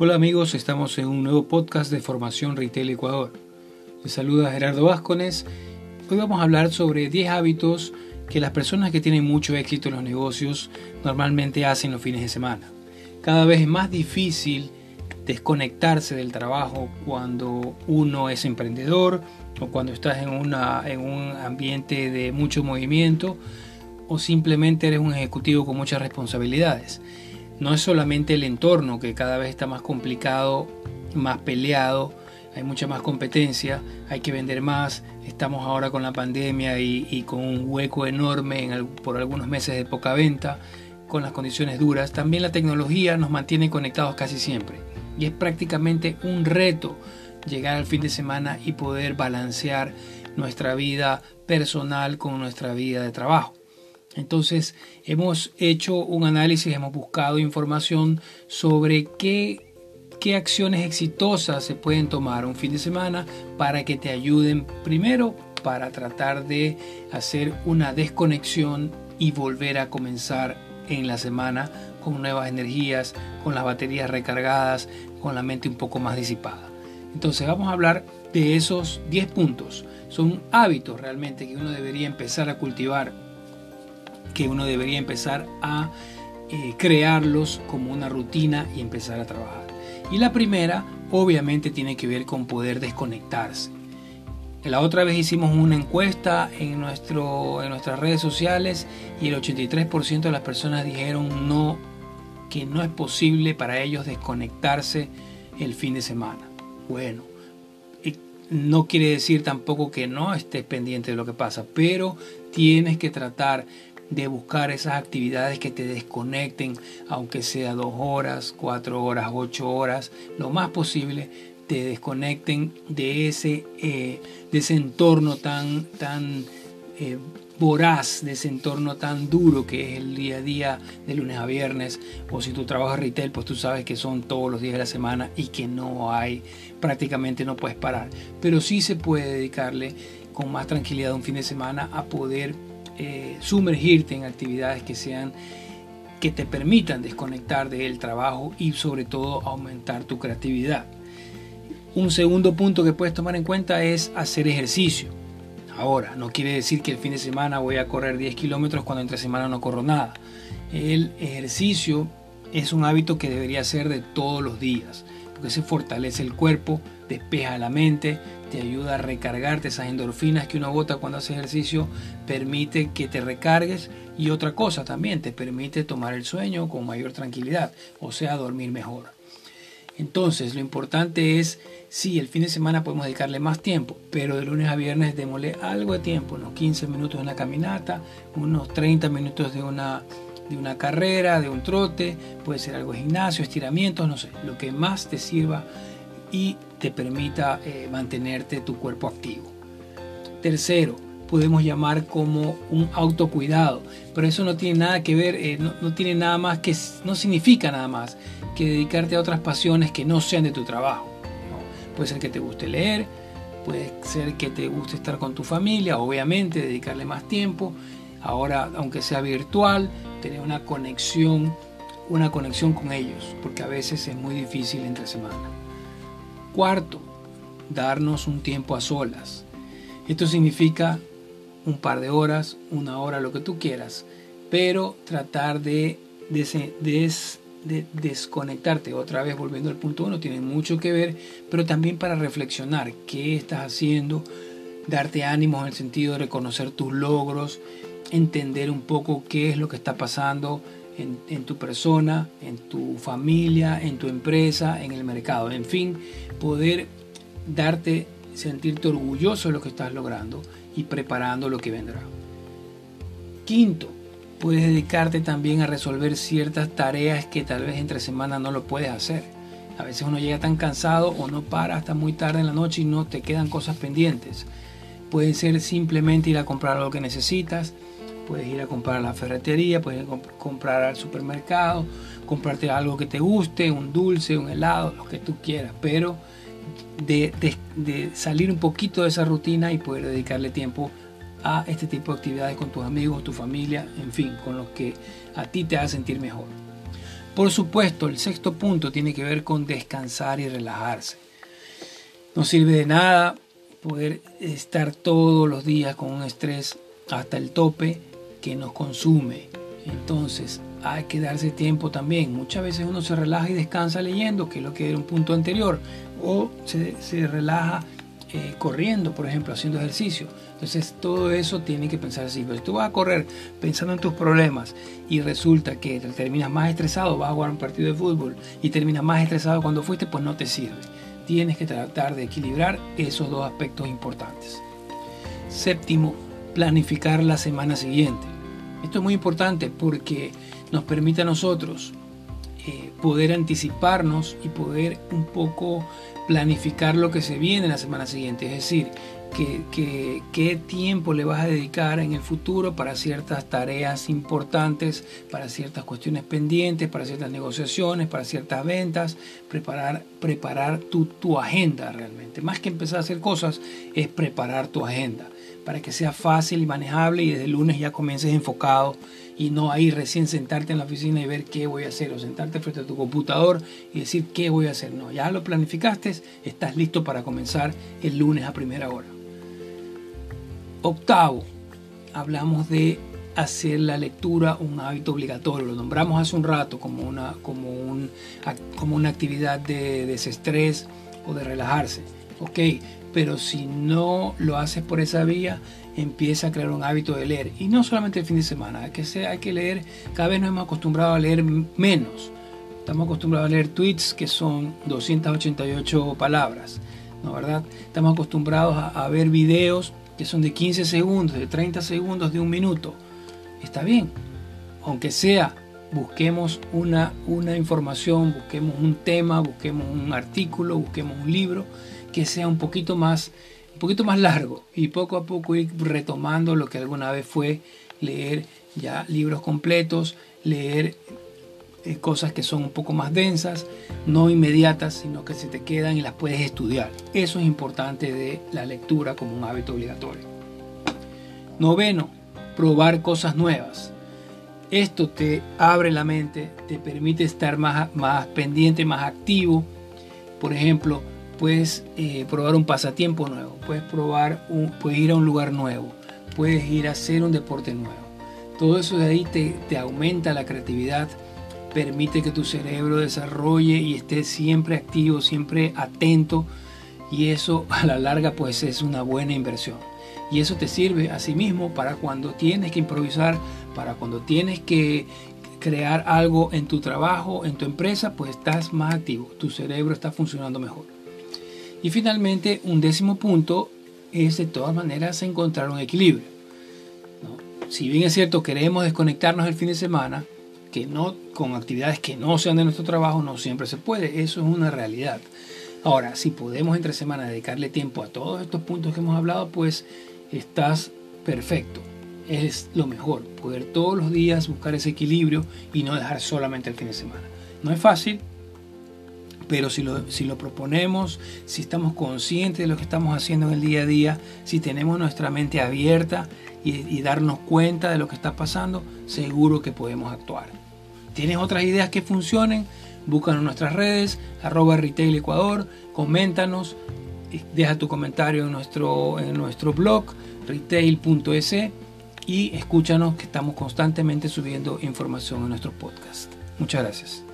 Hola amigos, estamos en un nuevo podcast de Formación Retail Ecuador. Les saluda Gerardo Vázquez. Hoy vamos a hablar sobre 10 hábitos que las personas que tienen mucho éxito en los negocios normalmente hacen los fines de semana. Cada vez es más difícil desconectarse del trabajo cuando uno es emprendedor o cuando estás en, una, en un ambiente de mucho movimiento o simplemente eres un ejecutivo con muchas responsabilidades no es solamente el entorno que cada vez está más complicado, más peleado, hay mucha más competencia, hay que vender más, estamos ahora con la pandemia y, con un hueco enorme por algunos meses de poca venta, con las condiciones duras. También la tecnología nos mantiene conectados casi siempre y es prácticamente un reto llegar al fin de semana y poder balancear nuestra vida personal con nuestra vida de trabajo. Entonces hemos hecho un análisis, hemos buscado información sobre qué, qué acciones exitosas se pueden tomar un fin de semana para que te ayuden primero para tratar de hacer una desconexión y volver a comenzar en la semana con nuevas energías, con las baterías recargadas, con la mente un poco más disipada. Entonces vamos a hablar de esos 10 puntos. Son hábitos realmente que uno debería empezar a cultivar que uno debería empezar a eh, crearlos como una rutina y empezar a trabajar. Y la primera, obviamente, tiene que ver con poder desconectarse. La otra vez hicimos una encuesta en, nuestro, en nuestras redes sociales y el 83% de las personas dijeron no, que no es posible para ellos desconectarse el fin de semana. Bueno, no quiere decir tampoco que no estés pendiente de lo que pasa, pero tienes que tratar de buscar esas actividades que te desconecten, aunque sea dos horas, cuatro horas, ocho horas, lo más posible te desconecten de ese, eh, de ese entorno tan, tan eh, voraz, de ese entorno tan duro que es el día a día de lunes a viernes, o si tú trabajas retail, pues tú sabes que son todos los días de la semana y que no hay, prácticamente no puedes parar, pero sí se puede dedicarle con más tranquilidad un fin de semana a poder eh, sumergirte en actividades que sean que te permitan desconectar del trabajo y sobre todo aumentar tu creatividad. Un segundo punto que puedes tomar en cuenta es hacer ejercicio. Ahora, no quiere decir que el fin de semana voy a correr 10 kilómetros cuando entre semana no corro nada. El ejercicio es un hábito que debería ser de todos los días, porque se fortalece el cuerpo, despeja la mente, te ayuda a recargarte esas endorfinas que uno bota cuando hace ejercicio, permite que te recargues y otra cosa también, te permite tomar el sueño con mayor tranquilidad, o sea, dormir mejor. Entonces, lo importante es, sí, el fin de semana podemos dedicarle más tiempo, pero de lunes a viernes démosle algo de tiempo, unos 15 minutos de una caminata, unos 30 minutos de una, de una carrera, de un trote, puede ser algo de gimnasio, estiramientos, no sé, lo que más te sirva y te permita eh, mantenerte tu cuerpo activo. Tercero, podemos llamar como un autocuidado, pero eso no tiene nada que ver, eh, no, tiene nada más que, no significa nada más que dedicarte a otras pasiones que no sean de tu trabajo. Puede ser que te guste leer, puede ser que te guste estar con tu familia, obviamente dedicarle más tiempo. Ahora, aunque sea virtual, tener una conexión, una conexión con ellos, porque a veces es muy difícil entre semana. Cuarto, darnos un tiempo a solas. Esto significa un par de horas, una hora, lo que tú quieras, pero tratar de, desconectarte. Otra vez, volviendo al punto uno, tiene mucho que ver, pero también para reflexionar qué estás haciendo, darte ánimos en el sentido de reconocer tus logros, entender un poco qué es lo que está pasando en, tu persona, en tu familia, en tu empresa, en el mercado. En fin, poder darte, sentirte orgulloso de lo que estás logrando y preparando lo que vendrá. Quinto, puedes dedicarte también a resolver ciertas tareas que tal vez entre semana no lo puedes hacer. A veces uno llega tan cansado o no para hasta muy tarde en la noche y no te quedan cosas pendientes. Puede ser simplemente ir a comprar lo que necesitas, Puedes ir a comprar a la ferretería, puedes ir a comprar al supermercado, comprarte algo que te guste, un dulce, un helado, lo que tú quieras, pero de, salir un poquito de esa rutina y poder dedicarle tiempo a este tipo de actividades con tus amigos, tu familia, en fin, con los que a ti te haga sentir mejor. Por supuesto, el sexto punto tiene que ver con descansar y relajarse. No sirve de nada poder estar todos los días con un estrés hasta el tope que nos consume. Entonces hay que darse tiempo también. Muchas veces uno se relaja y descansa leyendo, que es lo que era un punto anterior, o se, relaja eh, corriendo, por ejemplo, haciendo ejercicio. Entonces todo eso tiene que pensar así. Pero si tú vas a correr pensando en tus problemas y resulta que terminas más estresado, vas a jugar un partido de fútbol y terminas más estresado cuando fuiste, pues no te sirve. Tienes que tratar de equilibrar esos dos aspectos importantes. Séptimo, planificar la semana siguiente. Esto es muy importante porque nos permite a nosotros eh, poder anticiparnos y poder un poco planificar lo que se viene la semana siguiente. Es decir, qué tiempo le vas a dedicar en el futuro para ciertas tareas importantes, para ciertas cuestiones pendientes, para ciertas negociaciones, para ciertas ventas, preparar, preparar tu, tu agenda realmente. Más que empezar a hacer cosas, es preparar tu agenda para que sea fácil y manejable y desde el lunes ya comiences enfocado y no ahí recién sentarte en la oficina y ver qué voy a hacer o sentarte frente a tu computador y decir qué voy a hacer. No, ya lo planificaste, estás listo para comenzar el lunes a primera hora. Octavo, hablamos de hacer la lectura un hábito obligatorio. Lo nombramos hace un rato como una, como un, como una actividad de desestrés o de relajarse. Ok, pero si no lo haces por esa vía, empieza a crear un hábito de leer. Y no solamente el fin de semana, hay que, hay que leer, cada vez nos hemos acostumbrado a leer menos. Estamos acostumbrados a leer tweets que son 288 palabras, ¿no verdad? Estamos acostumbrados a, a ver videos que son de 15 segundos, de 30 segundos, de un minuto. Está bien, aunque sea, busquemos una, una información, busquemos un tema, busquemos un artículo, busquemos un libro que sea un poquito más, un poquito más largo y poco a poco ir retomando lo que alguna vez fue leer ya libros completos, leer eh, cosas que son un poco más densas, no inmediatas, sino que se te quedan y las puedes estudiar. Eso es importante de la lectura como un hábito obligatorio. Noveno, probar cosas nuevas. Esto te abre la mente, te permite estar más, más pendiente, más activo. Por ejemplo, puedes eh, probar un pasatiempo nuevo, puedes probar puedes ir a un lugar nuevo, puedes ir a hacer un deporte nuevo. Todo eso de ahí te, te aumenta la creatividad, permite que tu cerebro desarrolle y esté siempre activo, siempre atento y eso a la larga pues es una buena inversión. Y eso te sirve a sí mismo para cuando tienes que improvisar, para cuando tienes que crear algo en tu trabajo, en tu empresa, pues estás más activo, tu cerebro está funcionando mejor. Y finalmente, un décimo punto es de todas maneras encontrar un equilibrio. Si bien es cierto, queremos desconectarnos el fin de semana, que no con actividades que no sean de nuestro trabajo, no siempre se puede. Eso es una realidad. Ahora, si podemos entre semana dedicarle tiempo a todos estos puntos que hemos hablado, pues estás perfecto. Es lo mejor, poder todos los días buscar ese equilibrio y no dejar solamente el fin de semana. No es fácil, pero si lo, si lo proponemos, si estamos conscientes de lo que estamos haciendo en el día a día, si tenemos nuestra mente abierta y, darnos cuenta de lo que está pasando, seguro que podemos actuar. ¿Tienes otras ideas que funcionen? Búscanos en nuestras redes, arroba retail ecuador, coméntanos, deja tu comentario en nuestro, en nuestro blog retail.es y escúchanos que estamos constantemente subiendo información en nuestro podcast. Muchas gracias.